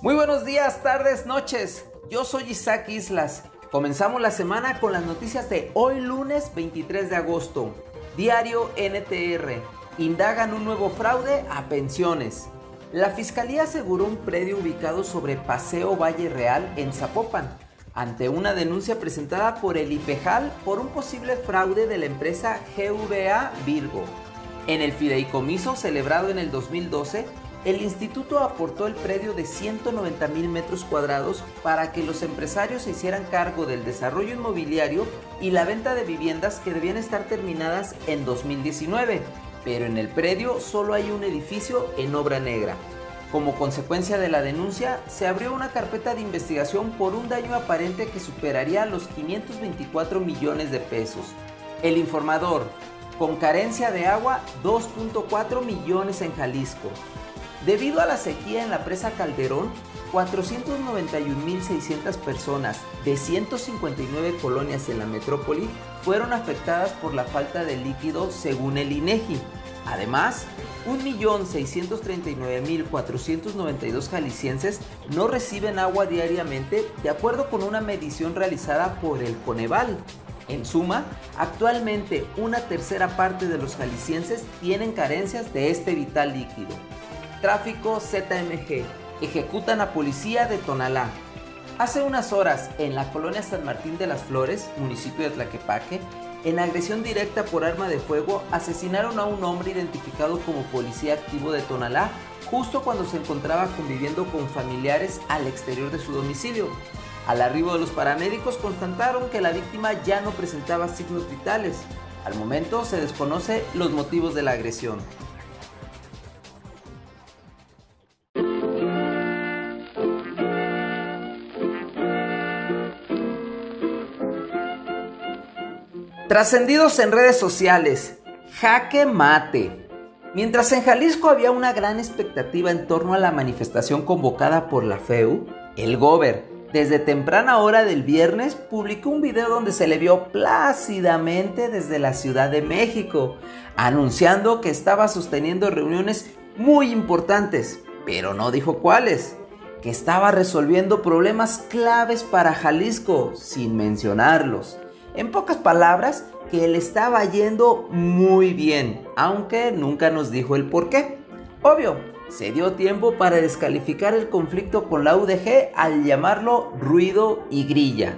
Muy buenos días, tardes, noches. Yo soy Isaac Islas. Comenzamos la semana con las noticias de hoy lunes 23 de agosto. Diario NTR. Indagan un nuevo fraude a pensiones. La fiscalía aseguró un predio ubicado sobre Paseo Valle Real en Zapopan, ante una denuncia presentada por el IPEJAL por un posible fraude de la empresa GVA Virgo. En el fideicomiso celebrado en el 2012, el instituto aportó el predio de 190 mil metros cuadrados para que los empresarios se hicieran cargo del desarrollo inmobiliario y la venta de viviendas que debían estar terminadas en 2019, pero en el predio solo hay un edificio en obra negra. Como consecuencia de la denuncia, se abrió una carpeta de investigación por un daño aparente que superaría los 524 millones de pesos. El informador, con carencia de agua, 2.4 millones en Jalisco. Debido a la sequía en la presa Calderón, 491.600 personas de 159 colonias en la metrópoli fueron afectadas por la falta de líquido según el INEGI. Además, 1.639.492 jaliscienses no reciben agua diariamente de acuerdo con una medición realizada por el Coneval. En suma, actualmente una tercera parte de los jaliscienses tienen carencias de este vital líquido. Tráfico ZMG. Ejecutan a policía de Tonalá. Hace unas horas, en la colonia San Martín de las Flores, municipio de Tlaquepaque, en agresión directa por arma de fuego, asesinaron a un hombre identificado como policía activo de Tonalá justo cuando se encontraba conviviendo con familiares al exterior de su domicilio. Al arribo de los paramédicos constataron que la víctima ya no presentaba signos vitales. Al momento se desconoce los motivos de la agresión. Trascendidos en redes sociales, jaque mate. Mientras en Jalisco había una gran expectativa en torno a la manifestación convocada por la FEU, el Gober, desde temprana hora del viernes, publicó un video donde se le vio plácidamente desde la Ciudad de México, anunciando que estaba sosteniendo reuniones muy importantes, pero no dijo cuáles, que estaba resolviendo problemas claves para Jalisco, sin mencionarlos. En pocas palabras, que le estaba yendo muy bien, aunque nunca nos dijo el por qué. Obvio, se dio tiempo para descalificar el conflicto con la UDG al llamarlo ruido y grilla.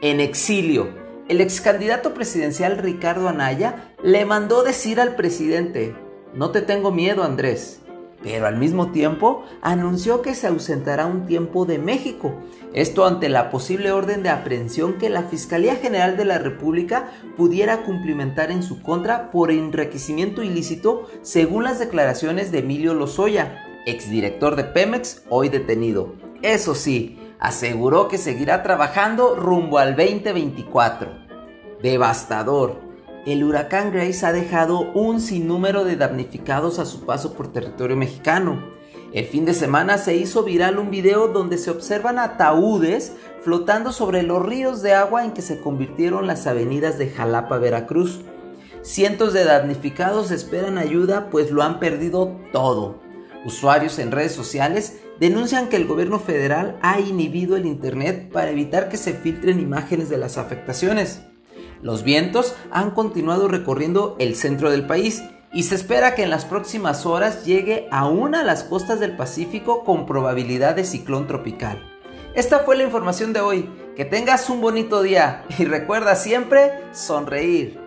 En exilio, el ex candidato presidencial Ricardo Anaya le mandó decir al presidente, no te tengo miedo Andrés, pero al mismo tiempo anunció que se ausentará un tiempo de México, esto ante la posible orden de aprehensión que la Fiscalía General de la República pudiera cumplimentar en su contra por enriquecimiento ilícito según las declaraciones de Emilio Lozoya, exdirector de Pemex, hoy detenido. Eso sí, aseguró que seguirá trabajando rumbo al 2024. Devastador el huracán Grace ha dejado un sinnúmero de damnificados a su paso por territorio mexicano. El fin de semana se hizo viral un video donde se observan ataúdes flotando sobre los ríos de agua en que se convirtieron las avenidas de Jalapa, Veracruz. Cientos de damnificados esperan ayuda pues lo han perdido todo. Usuarios en redes sociales denuncian que el gobierno federal ha inhibido el Internet para evitar que se filtren imágenes de las afectaciones. Los vientos han continuado recorriendo el centro del país y se espera que en las próximas horas llegue aún a las costas del Pacífico con probabilidad de ciclón tropical. Esta fue la información de hoy. Que tengas un bonito día y recuerda siempre sonreír.